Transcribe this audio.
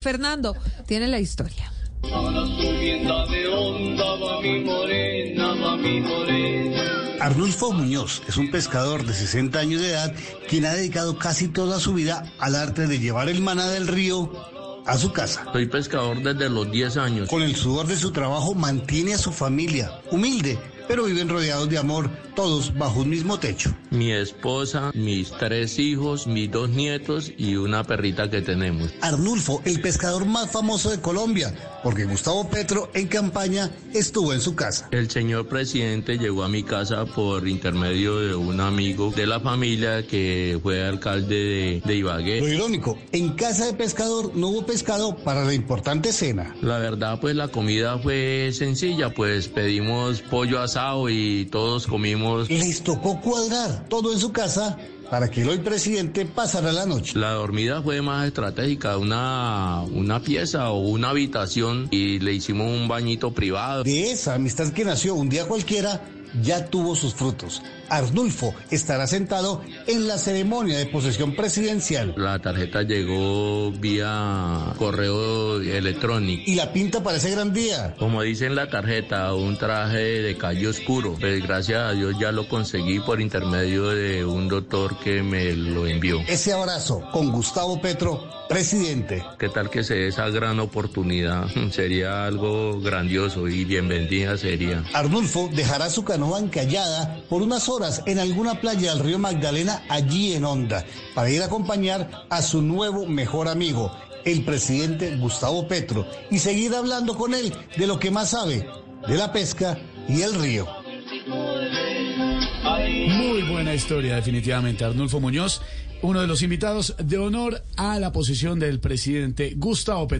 Fernando tiene la historia. Arnulfo Muñoz es un pescador de 60 años de edad quien ha dedicado casi toda su vida al arte de llevar el maná del río a su casa. Soy pescador desde los 10 años. Con el sudor de su trabajo mantiene a su familia humilde, pero viven rodeados de amor, todos bajo un mismo techo. Mi esposa, mis tres hijos, mis dos nietos y una perrita que tenemos. Arnulfo, el pescador más famoso de Colombia, porque Gustavo Petro en campaña estuvo en su casa. El señor presidente llegó a mi casa por intermedio de un amigo de la familia que fue alcalde de, de Ibagué. Lo irónico, en casa de pescador no hubo pescado para la importante cena. La verdad, pues la comida fue sencilla, pues pedimos pollo asado y todos comimos. Les tocó cuadrar todo en su casa para que el hoy presidente pasara la noche. La dormida fue más estratégica, una, una pieza o una habitación y le hicimos un bañito privado. De esa amistad que nació un día cualquiera, ya tuvo sus frutos. Arnulfo estará sentado en la ceremonia de posesión presidencial. La tarjeta llegó vía correo electrónico. Y la pinta para ese gran día. Como dice en la tarjeta, un traje de calle oscuro. Pues gracias a Dios ya lo conseguí por intermedio de un doctor que me lo envió. Ese abrazo con Gustavo Petro, presidente. ¿Qué tal que se dé esa gran oportunidad? Sería algo grandioso y bienvenida sería. Arnulfo dejará su canoa encallada por unas horas en alguna playa del río Magdalena, allí en Honda, para ir a acompañar a su nuevo mejor amigo, el presidente Gustavo Petro, y seguir hablando con él de lo que más sabe, de la pesca y el río. Muy buena historia, definitivamente. Arnulfo Muñoz, uno de los invitados de honor a la posición del presidente Gustavo Petro.